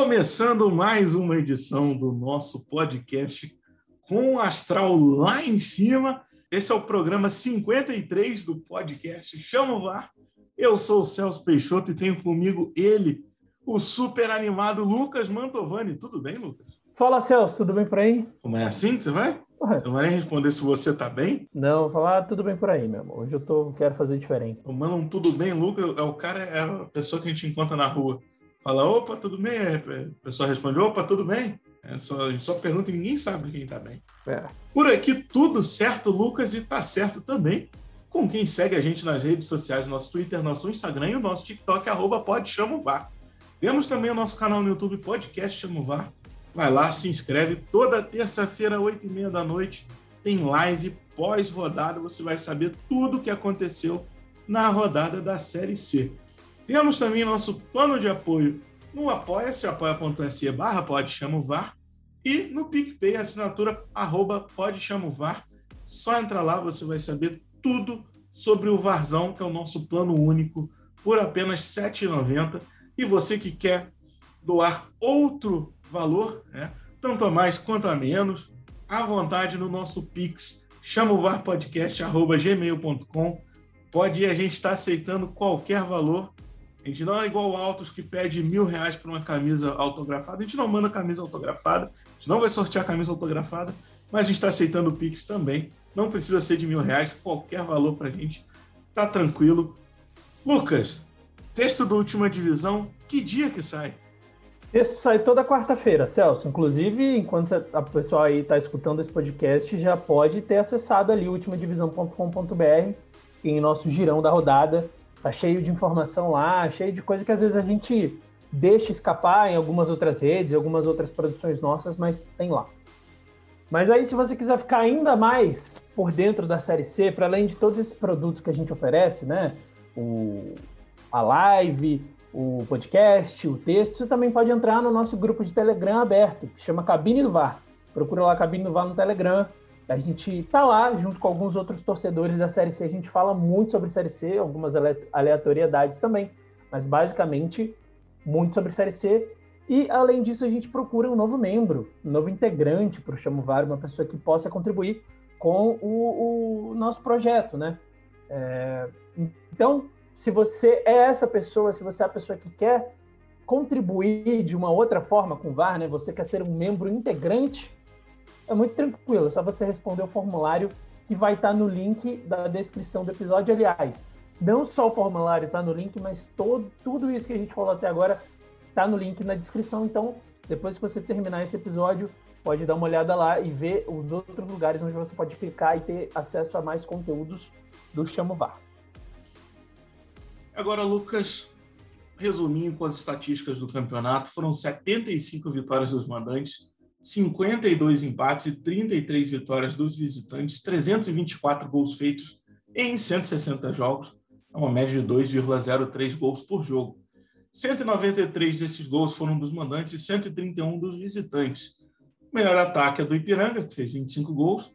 Começando mais uma edição do nosso podcast com o astral lá em cima. Esse é o programa 53 do podcast Chama o VAR. Eu sou o Celso Peixoto e tenho comigo ele, o super animado Lucas Mantovani. Tudo bem, Lucas? Fala, Celso, tudo bem por aí? Como é assim você vai? Você não vai responder se você tá bem? Não, vou falar tudo bem por aí, meu amor. Hoje eu tô, quero fazer diferente. Mano, um tudo bem, Lucas, é o cara, é a pessoa que a gente encontra na rua. Fala, opa, tudo bem? É, a pessoa responde, opa, tudo bem? É só, a gente só pergunta e ninguém sabe quem tá bem. É. Por aqui, tudo certo, Lucas, e tá certo também com quem segue a gente nas redes sociais, nosso Twitter, nosso Instagram e o nosso TikTok, arroba pode VAR. Temos também o nosso canal no YouTube, Podcast Chamo VAR. Vai lá, se inscreve. Toda terça-feira, oito e meia da noite, tem live pós-rodada. Você vai saber tudo o que aconteceu na rodada da Série C. Temos também nosso plano de apoio no apoia-se, apoia.se barra pode chamo VAR e no PicPay, assinatura arroba pode chamo VAR. Só entrar lá, você vai saber tudo sobre o Varzão, que é o nosso plano único, por apenas R$ 7,90. E você que quer doar outro valor, né, tanto a mais quanto a menos, à vontade no nosso Pix, chama o varpodcast.gmail.com. Pode ir, a gente está aceitando qualquer valor. A gente não é igual o Autos que pede mil reais para uma camisa autografada. A gente não manda camisa autografada, a gente não vai sortear camisa autografada, mas a gente está aceitando o Pix também. Não precisa ser de mil reais, qualquer valor para a gente. Tá tranquilo. Lucas, texto da última divisão, que dia que sai? Texto sai toda quarta-feira, Celso. Inclusive, enquanto a pessoa aí está escutando esse podcast, já pode ter acessado ali ultimadivisão.com.br em nosso girão da rodada. Tá cheio de informação lá, cheio de coisa que às vezes a gente deixa escapar em algumas outras redes, algumas outras produções nossas, mas tem lá. Mas aí, se você quiser ficar ainda mais por dentro da Série C, para além de todos esses produtos que a gente oferece, né? O, a live, o podcast, o texto, você também pode entrar no nosso grupo de Telegram aberto, que chama Cabine do VAR. Procura lá Cabine do VAR no Telegram. A gente tá lá junto com alguns outros torcedores da Série C. A gente fala muito sobre Série C, algumas aleatoriedades também, mas basicamente muito sobre Série C. E, além disso, a gente procura um novo membro, um novo integrante para o Chamo VAR, uma pessoa que possa contribuir com o, o nosso projeto, né? É, então, se você é essa pessoa, se você é a pessoa que quer contribuir de uma outra forma com o VAR, né? Você quer ser um membro integrante, é muito tranquilo, é só você responder o formulário que vai estar no link da descrição do episódio. Aliás, não só o formulário está no link, mas todo, tudo isso que a gente falou até agora Tá no link na descrição. Então, depois que você terminar esse episódio, pode dar uma olhada lá e ver os outros lugares onde você pode clicar e ter acesso a mais conteúdos do Chamo VAR. Agora, Lucas, resumindo com as estatísticas do campeonato, foram 75 vitórias dos mandantes, 52 empates e 33 vitórias dos visitantes, 324 gols feitos em 160 jogos, uma média de 2,03 gols por jogo. 193 desses gols foram dos mandantes e 131 dos visitantes. O melhor ataque é do Ipiranga, que fez 25 gols.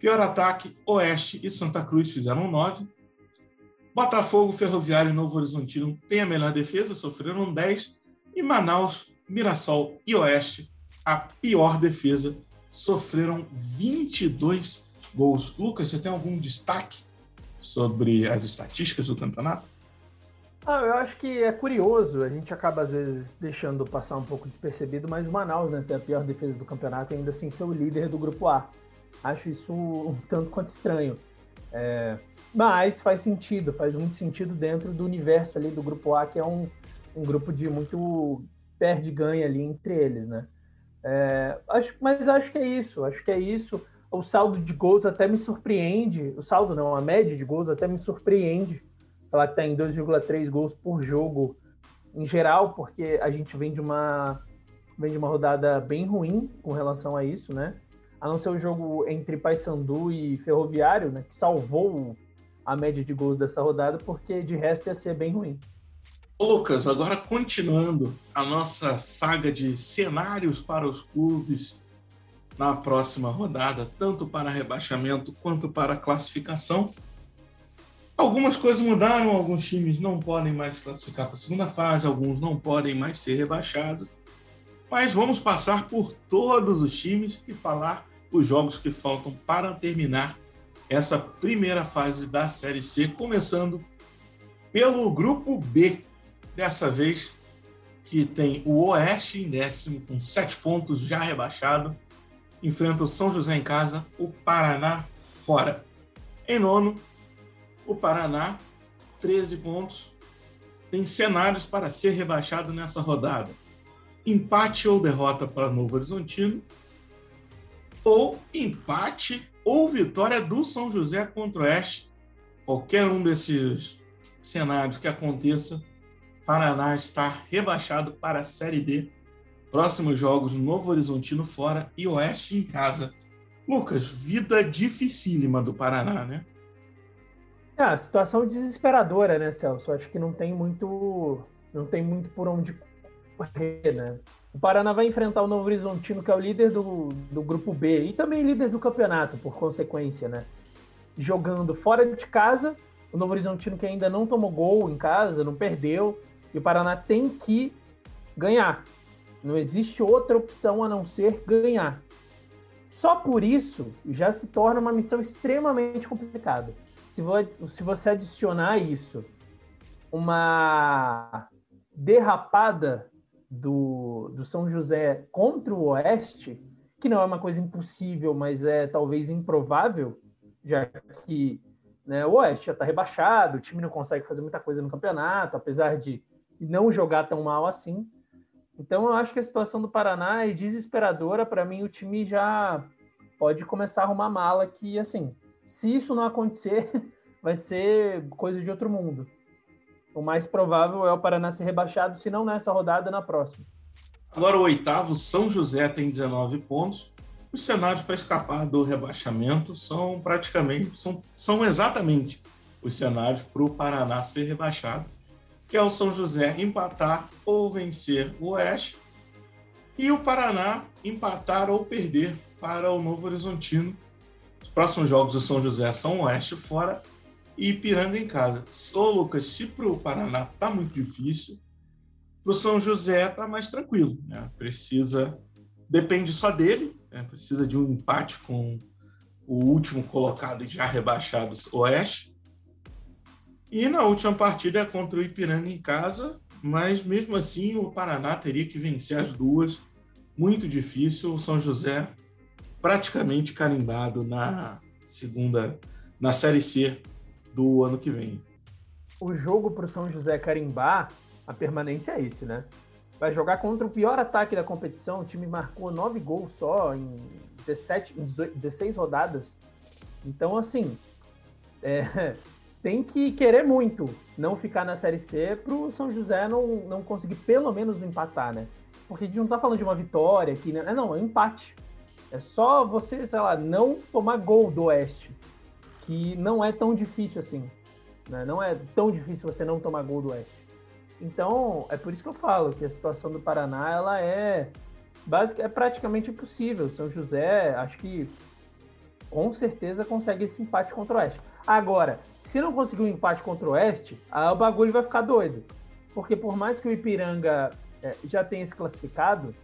Pior ataque, Oeste e Santa Cruz fizeram 9. Botafogo, Ferroviário e Novo Horizontino têm a melhor defesa, sofreram 10. E Manaus, Mirassol e Oeste, a pior defesa, sofreram 22 gols. Lucas, você tem algum destaque sobre as estatísticas do campeonato? Ah, eu acho que é curioso, a gente acaba às vezes deixando passar um pouco despercebido, mas o Manaus né, tem a pior defesa do campeonato e ainda assim ser o líder do grupo A. Acho isso um tanto quanto estranho. É, mas faz sentido, faz muito sentido dentro do universo ali do grupo A, que é um, um grupo de muito perde-ganha ali entre eles, né? É, acho, mas acho que é isso, acho que é isso. O saldo de gols até me surpreende, o saldo não, a média de gols até me surpreende ela está em 2,3 gols por jogo em geral, porque a gente vem de uma vem de uma rodada bem ruim com relação a isso, né? A não ser o jogo entre Paysandu e Ferroviário, né, que salvou a média de gols dessa rodada, porque de resto ia ser bem ruim. Lucas, agora continuando a nossa saga de cenários para os clubes na próxima rodada, tanto para rebaixamento quanto para classificação. Algumas coisas mudaram, alguns times não podem mais classificar para a segunda fase, alguns não podem mais ser rebaixados. Mas vamos passar por todos os times e falar os jogos que faltam para terminar essa primeira fase da Série C, começando pelo grupo B. Dessa vez, que tem o Oeste em décimo, com sete pontos já rebaixado, enfrenta o São José em casa, o Paraná fora. Em nono, o Paraná, 13 pontos, tem cenários para ser rebaixado nessa rodada. Empate ou derrota para Novo Horizontino, ou empate ou vitória do São José contra o Oeste. Qualquer um desses cenários que aconteça, Paraná está rebaixado para a Série D. Próximos jogos, Novo Horizontino fora e Oeste em casa. Lucas, vida dificílima do Paraná, né? É, a situação desesperadora, né, Celso? Acho que não tem muito, não tem muito por onde correr, né? O Paraná vai enfrentar o Novo Horizontino, que é o líder do, do grupo B e também líder do campeonato, por consequência, né? Jogando fora de casa, o Novo Horizontino que ainda não tomou gol em casa, não perdeu, e o Paraná tem que ganhar. Não existe outra opção a não ser ganhar. Só por isso já se torna uma missão extremamente complicada. Se, você adicionar isso, uma derrapada do, do São José contra o Oeste, que não é uma coisa impossível, mas é talvez improvável, já que né, o Oeste já está rebaixado, o time não consegue fazer muita coisa no campeonato, apesar de não jogar tão mal assim. Então eu acho que a situação do Paraná é desesperadora. Para mim, o time já pode começar a arrumar mala que, assim, se isso não acontecer, vai ser coisa de outro mundo. O mais provável é o Paraná ser rebaixado, se não nessa rodada, na próxima. Agora o oitavo, São José tem 19 pontos. Os cenários para escapar do rebaixamento são praticamente, são, são exatamente os cenários para o Paraná ser rebaixado que é o São José empatar ou vencer o Oeste, e o Paraná empatar ou perder para o Novo Horizontino. Os próximos jogos do São José são Oeste fora e Ipiranga em casa. Ô, Lucas, se para o Paraná tá muito difícil, para o São José tá mais tranquilo. Né? Precisa, depende só dele, né? precisa de um empate com o último colocado e já rebaixado Oeste e na última partida é contra o Ipiranga em casa, mas mesmo assim o Paraná teria que vencer as duas. Muito difícil. O São José praticamente carimbado na segunda, na Série C do ano que vem. O jogo para o São José carimbar, a permanência é esse, né? Vai jogar contra o pior ataque da competição. O time marcou nove gols só em 17, em 16 rodadas. Então, assim, é, tem que querer muito não ficar na Série C para o São José não, não conseguir pelo menos empatar, né? Porque a gente não está falando de uma vitória aqui, né? Não, é um empate. É só você, sei lá, não tomar gol do Oeste, que não é tão difícil assim. Né? Não é tão difícil você não tomar gol do Oeste. Então, é por isso que eu falo que a situação do Paraná, ela é básica, é praticamente impossível. São José, acho que com certeza consegue esse empate contra o Oeste. Agora, se não conseguir um empate contra o Oeste, o bagulho vai ficar doido. Porque por mais que o Ipiranga é, já tenha se classificado,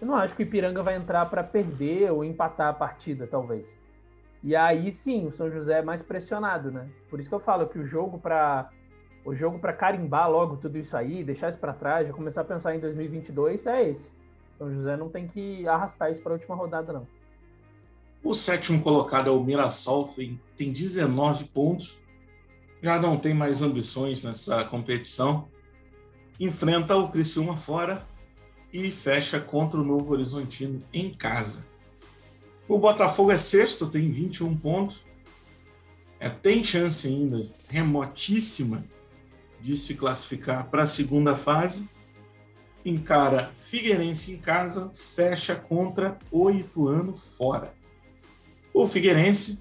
eu não acho que o Ipiranga vai entrar para perder ou empatar a partida, talvez. E aí sim, o São José é mais pressionado, né? Por isso que eu falo que o jogo para o jogo para carimbar logo tudo isso aí, deixar isso para trás, já começar a pensar em 2022 é esse. São José não tem que arrastar isso para a última rodada não. O sétimo colocado é o Mirassol, tem 19 pontos já não tem mais ambições nessa competição, enfrenta o Criciúma fora e fecha contra o Novo Horizontino em casa. O Botafogo é sexto, tem 21 pontos. É, tem chance ainda, remotíssima, de se classificar para a segunda fase. Encara Figueirense em casa, fecha contra o Ituano fora. O Figueirense,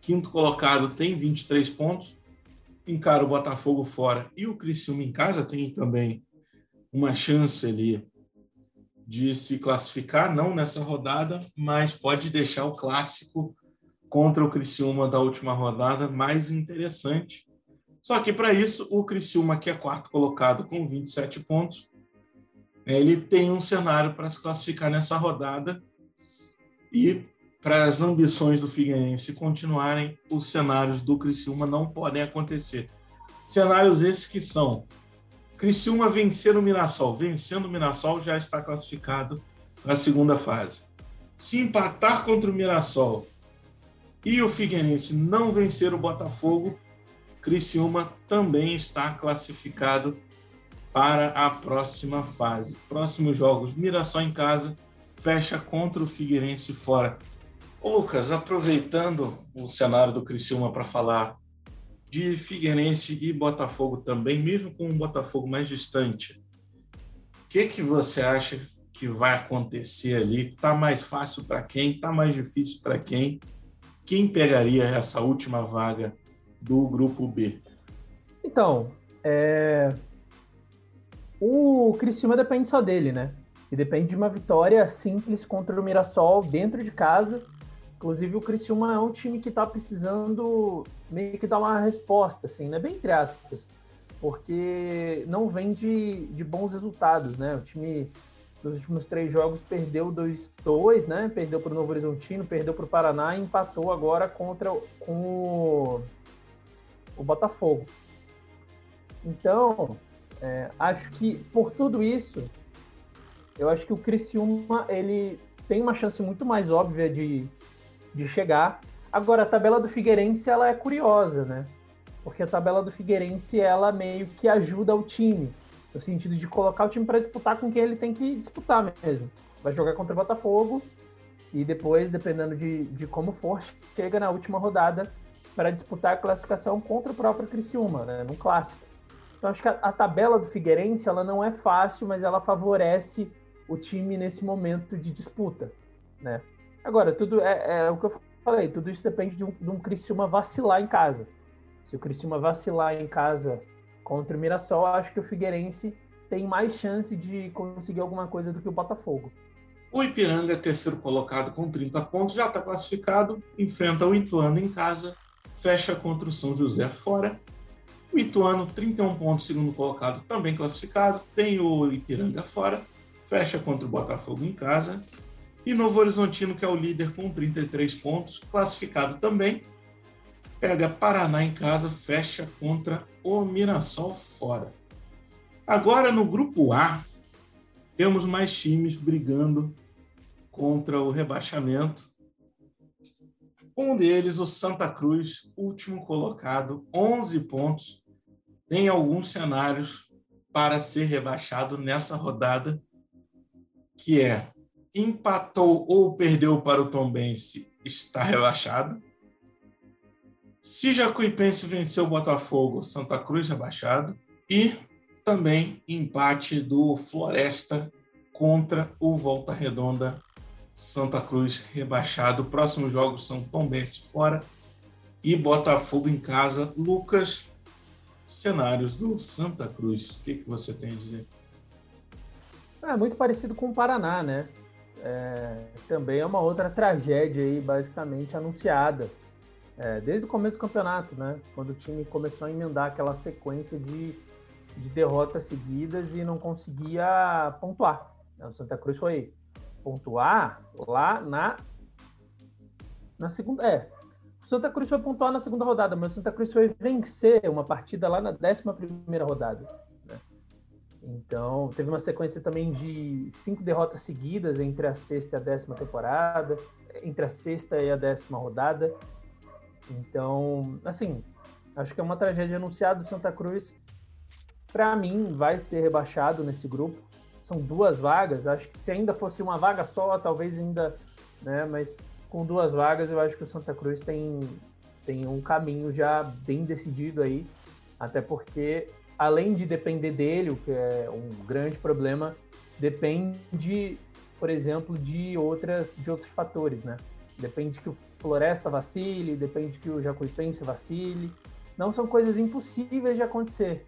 quinto colocado, tem 23 pontos encara o Botafogo fora e o Criciúma em casa tem também uma chance ali de se classificar, não nessa rodada, mas pode deixar o clássico contra o Criciúma da última rodada mais interessante. Só que para isso, o Criciúma, que é quarto colocado com 27 pontos, ele tem um cenário para se classificar nessa rodada e para as ambições do Figueirense continuarem, os cenários do Criciúma não podem acontecer. Cenários esses que são Criciúma vencer o Mirassol. Vencendo o Mirassol já está classificado para a segunda fase. Se empatar contra o Mirassol e o Figueirense não vencer o Botafogo, Criciúma também está classificado para a próxima fase. Próximos jogos, Mirassol em casa, fecha contra o Figueirense fora. Lucas, aproveitando o cenário do Criciúma para falar de Figueirense e Botafogo também, mesmo com um Botafogo mais distante, o que, que você acha que vai acontecer ali? Tá mais fácil para quem? Tá mais difícil para quem? Quem pegaria essa última vaga do grupo B? Então, é... o Criciúma depende só dele, né? E depende de uma vitória simples contra o Mirassol dentro de casa. Inclusive, o Criciúma é um time que está precisando meio que dar uma resposta, assim, né? Bem entre aspas, porque não vem de, de bons resultados, né? O time nos últimos três jogos perdeu 2-2, né? Perdeu para o Novo Horizontino, perdeu para o Paraná e empatou agora contra com o, o Botafogo. Então, é, acho que por tudo isso, eu acho que o Criciúma ele tem uma chance muito mais óbvia de, de chegar. Agora, a tabela do Figueirense ela é curiosa, né? Porque a tabela do Figueirense ela meio que ajuda o time no sentido de colocar o time para disputar com quem ele tem que disputar mesmo. Vai jogar contra o Botafogo e depois, dependendo de, de como for, chega na última rodada para disputar a classificação contra o próprio Criciúma, né, num clássico. Então acho que a, a, tabela do Figueirense ela não é fácil, mas ela favorece o time nesse momento de disputa, né? Agora, tudo é, é o que eu falei, tudo isso depende de um, de um Criciúma vacilar em casa. Se o Criciúma vacilar em casa contra o Mirassol, acho que o Figueirense tem mais chance de conseguir alguma coisa do que o Botafogo. O Ipiranga, terceiro colocado com 30 pontos, já está classificado, enfrenta o Ituano em casa, fecha contra o São José fora. O Ituano, 31 pontos, segundo colocado, também classificado, tem o Ipiranga fora, fecha contra o Botafogo em casa. E Novo Horizontino, que é o líder com 33 pontos, classificado também, pega Paraná em casa, fecha contra o Mirassol fora. Agora no grupo A, temos mais times brigando contra o rebaixamento. Um deles, o Santa Cruz, último colocado, 11 pontos. Tem alguns cenários para ser rebaixado nessa rodada, que é empatou ou perdeu para o Tombense, está rebaixado. Se Jacuipense venceu o Botafogo, Santa Cruz rebaixado. E também empate do Floresta contra o Volta Redonda, Santa Cruz rebaixado. Próximos jogos são Tombense fora e Botafogo em casa. Lucas, cenários do Santa Cruz, o que, que você tem a dizer? É muito parecido com o Paraná, né? É, também é uma outra tragédia aí, basicamente anunciada é, desde o começo do campeonato, né? Quando o time começou a emendar aquela sequência de, de derrotas seguidas e não conseguia pontuar. O Santa Cruz foi pontuar lá na na segunda. É, o Santa Cruz foi pontuar na segunda rodada, mas o Santa Cruz foi vencer uma partida lá na décima primeira rodada. Então, teve uma sequência também de cinco derrotas seguidas entre a sexta e a décima temporada, entre a sexta e a décima rodada. Então, assim, acho que é uma tragédia anunciada. O Santa Cruz, para mim, vai ser rebaixado nesse grupo. São duas vagas. Acho que se ainda fosse uma vaga só, talvez ainda, né? Mas com duas vagas, eu acho que o Santa Cruz tem, tem um caminho já bem decidido aí. Até porque, além de depender dele, o que é um grande problema, depende, por exemplo, de outras de outros fatores, né? Depende que o Floresta vacile, depende que o Jacuipense vacile. Não são coisas impossíveis de acontecer,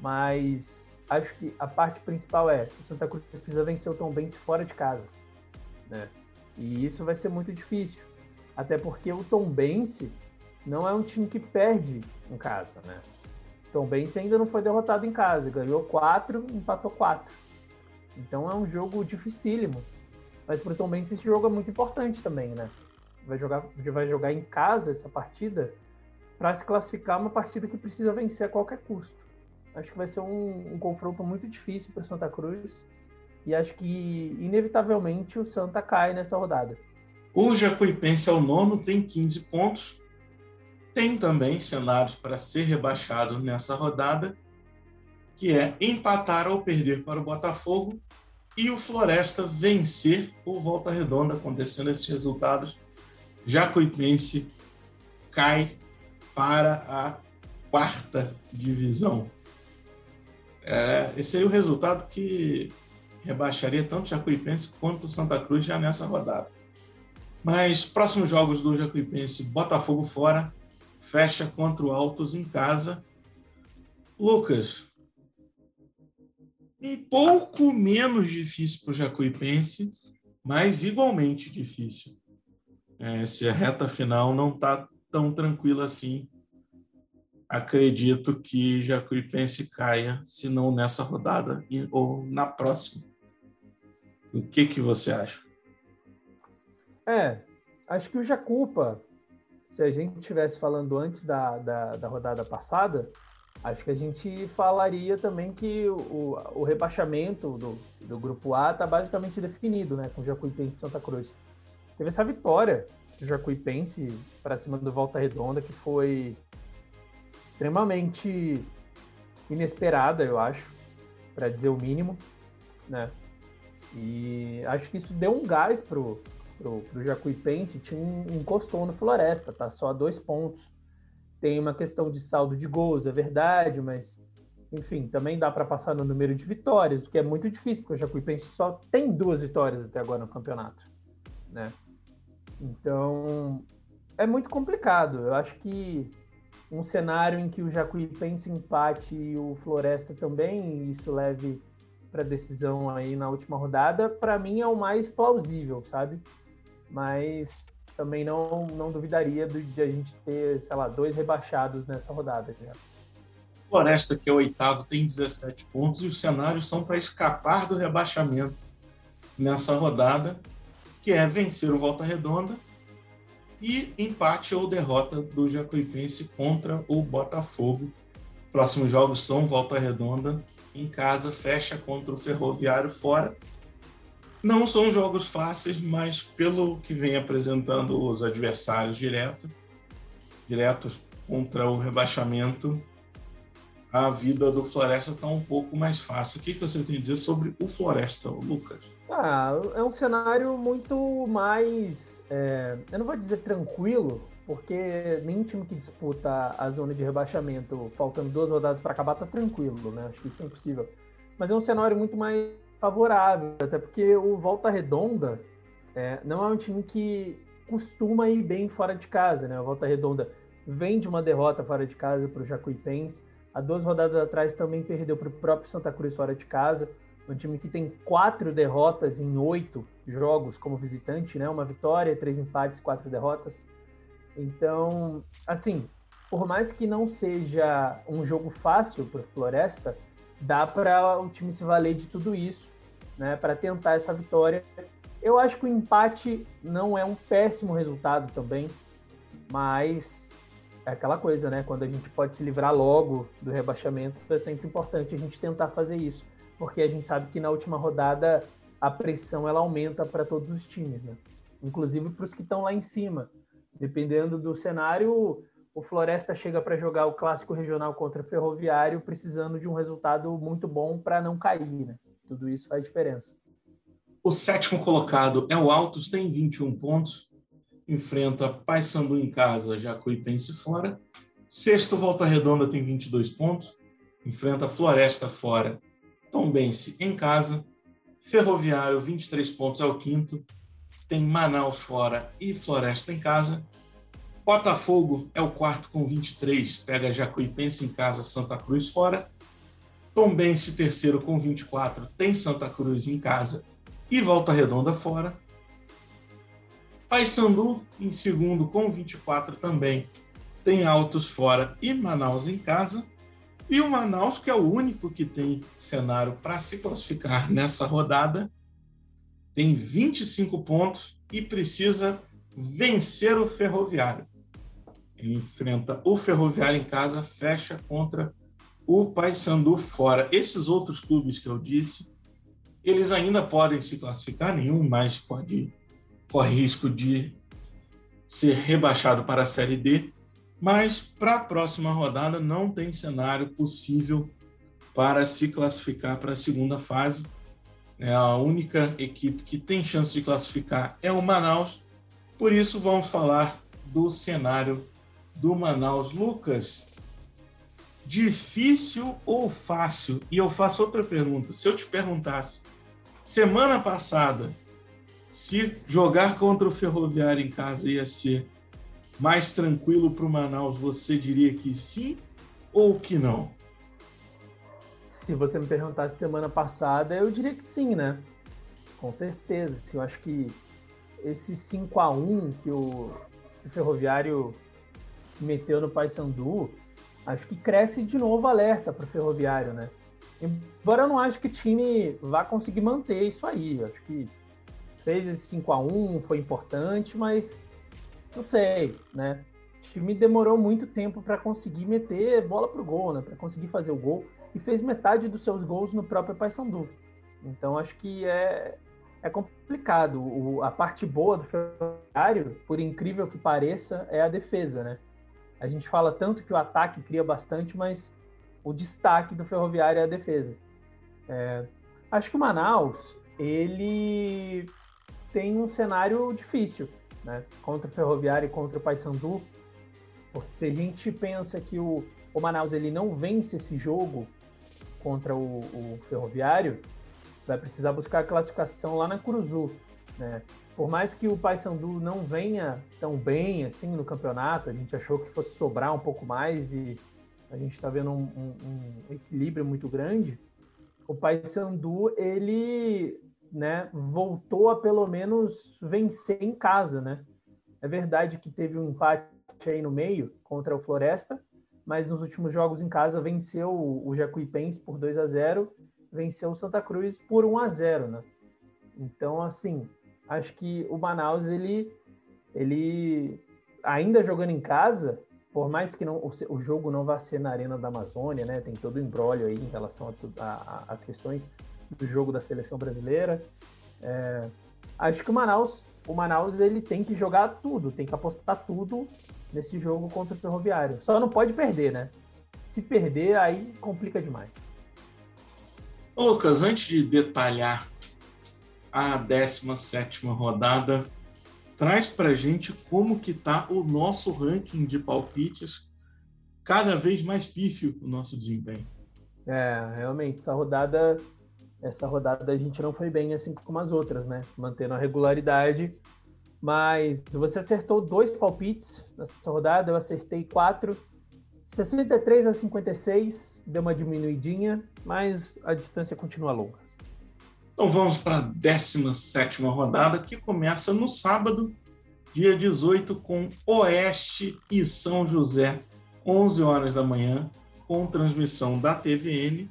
mas acho que a parte principal é o Santa Cruz precisa vencer o Tom Bense fora de casa, né? E isso vai ser muito difícil, até porque o Tom Bense não é um time que perde em casa, né? O Tom ainda não foi derrotado em casa, ganhou quatro, empatou quatro. Então é um jogo dificílimo. Mas para o Tom esse jogo é muito importante também, né? Vai jogar, vai jogar em casa essa partida para se classificar uma partida que precisa vencer a qualquer custo. Acho que vai ser um, um confronto muito difícil para Santa Cruz e acho que inevitavelmente o Santa cai nessa rodada. O Jacuipense é o nono, tem 15 pontos. Tem também cenários para ser rebaixado nessa rodada, que é empatar ou perder para o Botafogo e o Floresta vencer o Volta Redonda. Acontecendo esses resultados, Jacuipense cai para a quarta divisão. É, esse aí é o resultado que rebaixaria tanto Jacuipense quanto Santa Cruz já nessa rodada. Mas próximos jogos do Jacuipense, Botafogo fora, fecha contra o Altos em casa. Lucas, um pouco menos difícil para o Jacuipense, mas igualmente difícil. É, se a reta final não está tão tranquila assim, acredito que Jacuipense caia, se não nessa rodada ou na próxima. O que, que você acha? É, acho que o Jacupa, se a gente estivesse falando antes da, da, da, rodada passada, acho que a gente falaria também que o, o rebaixamento do, do grupo A está basicamente definido, né? Com Jacuipense e Santa Cruz. Teve essa vitória do Jacuipense para cima do Volta Redonda, que foi extremamente inesperada, eu acho, para dizer o mínimo, né? E acho que isso deu um gás pro, pro, pro Jacuipense, tinha um, encostou no Floresta, tá só a dois pontos. Tem uma questão de saldo de gols, é verdade, mas enfim, também dá para passar no número de vitórias, o que é muito difícil, porque o Jacuipense só tem duas vitórias até agora no campeonato, né? Então, é muito complicado. Eu acho que um cenário em que o Jacuipense empate e o Floresta também, isso leve para decisão aí na última rodada, para mim é o mais plausível, sabe? Mas também não, não duvidaria de a gente ter, sei lá, dois rebaixados nessa rodada já. Floresta, que é o oitavo, tem 17 pontos e os cenários são para escapar do rebaixamento nessa rodada, que é vencer o Volta Redonda e empate ou derrota do Jacuipense contra o Botafogo. Próximos jogos são Volta Redonda em casa, fecha contra o Ferroviário fora. Não são jogos fáceis, mas pelo que vem apresentando os adversários direto, diretos contra o rebaixamento, a vida do Floresta está um pouco mais fácil. O que, você tem a dizer sobre o Floresta, Lucas? Ah, é um cenário muito mais, é, eu não vou dizer tranquilo, porque nem time que disputa a zona de rebaixamento, faltando duas rodadas para acabar, tá tranquilo, né? Acho que isso é impossível. Mas é um cenário muito mais favorável, até porque o Volta Redonda é, não é um time que costuma ir bem fora de casa, né? O Volta Redonda vem de uma derrota fora de casa para o Jacuipense. Há duas rodadas atrás também perdeu para o próprio Santa Cruz fora de casa. Um time que tem quatro derrotas em oito jogos como visitante, né? Uma vitória, três empates, quatro derrotas. Então, assim, por mais que não seja um jogo fácil para Floresta, dá para o time se valer de tudo isso, né? Para tentar essa vitória. Eu acho que o empate não é um péssimo resultado também, mas é aquela coisa, né? Quando a gente pode se livrar logo do rebaixamento, é sempre importante a gente tentar fazer isso porque a gente sabe que na última rodada a pressão ela aumenta para todos os times, né? Inclusive para os que estão lá em cima. Dependendo do cenário, o Floresta chega para jogar o clássico regional contra o Ferroviário, precisando de um resultado muito bom para não cair, né? Tudo isso faz diferença. O sétimo colocado é o Altos, tem 21 pontos, enfrenta Paysandu em casa, Jacuipense fora. Sexto, Volta Redonda tem 22 pontos, enfrenta Floresta fora Tombense em casa, Ferroviário 23 pontos é o quinto, tem Manaus fora e Floresta em casa. Botafogo é o quarto com 23, pega Jacuipense em casa, Santa Cruz fora. Tombense terceiro com 24, tem Santa Cruz em casa e Volta Redonda fora. Paysandu em segundo com 24 também, tem Altos fora e Manaus em casa. E o Manaus, que é o único que tem cenário para se classificar nessa rodada, tem 25 pontos e precisa vencer o Ferroviário. Enfrenta o Ferroviário em casa, fecha contra o Paysandu fora. Esses outros clubes que eu disse, eles ainda podem se classificar, nenhum mais pode corre risco de ser rebaixado para a Série D, mas para a próxima rodada não tem cenário possível para se classificar para a segunda fase. É a única equipe que tem chance de classificar é o Manaus. Por isso vamos falar do cenário do Manaus. Lucas, difícil ou fácil? E eu faço outra pergunta. Se eu te perguntasse, semana passada, se jogar contra o Ferroviário em casa ia ser mais tranquilo para o Manaus, você diria que sim ou que não? Se você me perguntasse semana passada, eu diria que sim, né? Com certeza. Eu acho que esse 5 a 1 que o, que o Ferroviário meteu no Paysandu, acho que cresce de novo alerta para o Ferroviário, né? Embora eu não acho que o time vá conseguir manter isso aí. Acho que fez esse 5 a 1 foi importante, mas não sei, né? O time demorou muito tempo para conseguir meter bola pro gol, né? Para conseguir fazer o gol e fez metade dos seus gols no próprio Paysandu. Então acho que é é complicado. O, a parte boa do Ferroviário, por incrível que pareça, é a defesa, né? A gente fala tanto que o ataque cria bastante, mas o destaque do Ferroviário é a defesa. É, acho que o Manaus ele tem um cenário difícil né? contra o Ferroviário e contra o Paysandu, porque se a gente pensa que o, o Manaus ele não vence esse jogo contra o, o Ferroviário, vai precisar buscar a classificação lá na Curuzu, né? Por mais que o Paysandu não venha tão bem assim no campeonato, a gente achou que fosse sobrar um pouco mais e a gente está vendo um, um, um, equilíbrio muito grande. O Paysandu ele né, voltou a pelo menos vencer em casa, né? É verdade que teve um empate aí no meio contra o Floresta, mas nos últimos jogos em casa venceu o Jacuipense por 2 a 0, venceu o Santa Cruz por 1 a 0, né? Então, assim, acho que o Manaus ele ele ainda jogando em casa, por mais que não, o, o jogo não vá ser na Arena da Amazônia, né? Tem todo o embrólio aí em relação às questões do jogo da seleção brasileira. É, acho que o Manaus, o Manaus ele tem que jogar tudo, tem que apostar tudo nesse jogo contra o Ferroviário. Só não pode perder, né? Se perder, aí complica demais. Lucas, antes de detalhar a 17 rodada, traz para gente como que tá o nosso ranking de palpites, cada vez mais pífio o nosso desempenho. É, realmente, essa rodada essa rodada a gente não foi bem assim como as outras, né? Mantendo a regularidade. Mas você acertou dois palpites nessa rodada, eu acertei quatro. 63 a 56, deu uma diminuidinha, mas a distância continua longa. Então vamos para a 17 rodada, que começa no sábado, dia 18, com Oeste e São José, 11 horas da manhã, com transmissão da TVN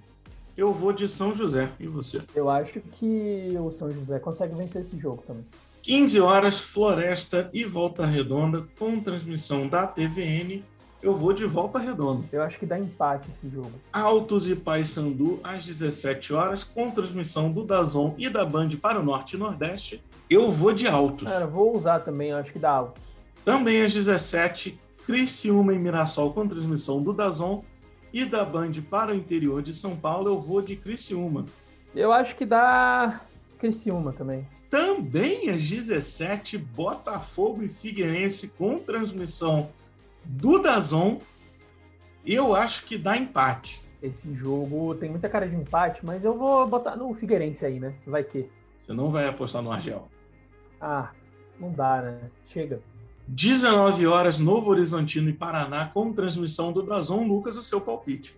eu vou de São José. E você? Eu acho que o São José consegue vencer esse jogo também. 15 horas, Floresta e Volta Redonda, com transmissão da TVN. Eu vou de Volta Redonda. Eu acho que dá empate esse jogo. Altos e Paysandu, às 17 horas, com transmissão do Dazon e da Band para o Norte e Nordeste. Eu vou de Altos. Cara, vou usar também, eu acho que dá Altos. Também às 17, Criciúma e Mirassol, com transmissão do Dazon e da Band para o interior de São Paulo, eu vou de Criciúma. Eu acho que dá Criciúma também. Também às 17, Botafogo e Figueirense com transmissão do Dazon. Eu acho que dá empate. Esse jogo tem muita cara de empate, mas eu vou botar no Figueirense aí, né? Vai que. Você não vai apostar no Argel. Ah, não dá, né? Chega. 19 horas, Novo Horizontino e Paraná, com transmissão do Dazon. Lucas, o seu palpite.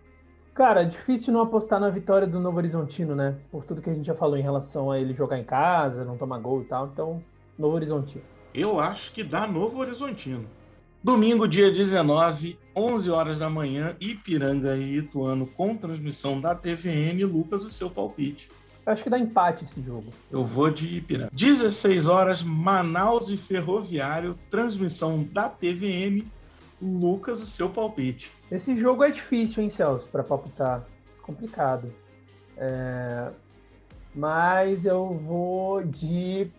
Cara, difícil não apostar na vitória do Novo Horizontino, né? Por tudo que a gente já falou em relação a ele jogar em casa, não tomar gol e tal. Então, Novo Horizontino. Eu acho que dá Novo Horizontino. Domingo, dia 19, 11 horas da manhã, Ipiranga e Ituano com transmissão da TVN. Lucas, o seu palpite. Eu acho que dá empate esse jogo. Eu vou de Ipiranga. 16 horas, Manaus e Ferroviário, transmissão da TVN. Lucas, o seu palpite. Esse jogo é difícil, hein, Celso, para palpitar. Complicado. É... Mas eu vou de.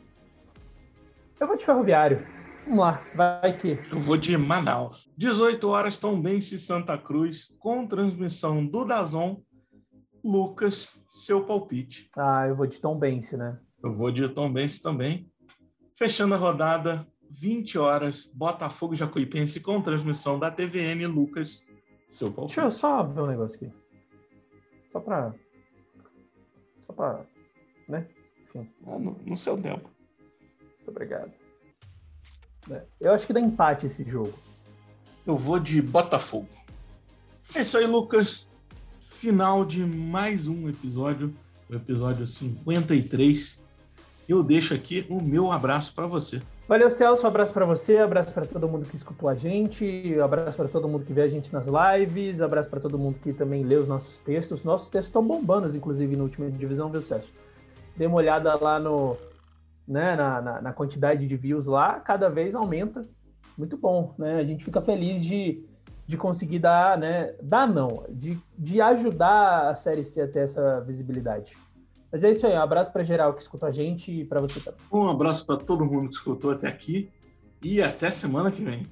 Eu vou de Ferroviário. Vamos lá, vai que. Eu vou de Manaus. 18 horas, Tombense Santa Cruz, com transmissão do Dazon. Lucas, seu palpite. Ah, eu vou de Tombense, né? Eu vou de Tombense também. Fechando a rodada, 20 horas, Botafogo Jacuipense com transmissão da TVN. Lucas, seu palpite. Deixa eu só ver um negócio aqui. Só para. Só para. Né? Enfim. Ah, no, no seu tempo. Muito obrigado. É, eu acho que dá empate esse jogo. Eu vou de Botafogo. É isso aí, Lucas. Final de mais um episódio, o episódio 53. Eu deixo aqui o meu abraço para você. Valeu, Celso. Um abraço para você, um abraço para todo mundo que escutou a gente, um abraço para todo mundo que vê a gente nas lives, um abraço para todo mundo que também lê os nossos textos. Nossos textos estão bombando, inclusive, no última divisão, viu, Celso? Dê uma olhada lá no, né, na, na, na, quantidade de views lá, cada vez aumenta. Muito bom, né? A gente fica feliz de, de conseguir dar, né? Dar não, de, de ajudar a Série C a ter essa visibilidade. Mas é isso aí, um abraço para geral que escutou a gente e para você também. Um abraço para todo mundo que escutou até aqui e até semana que vem.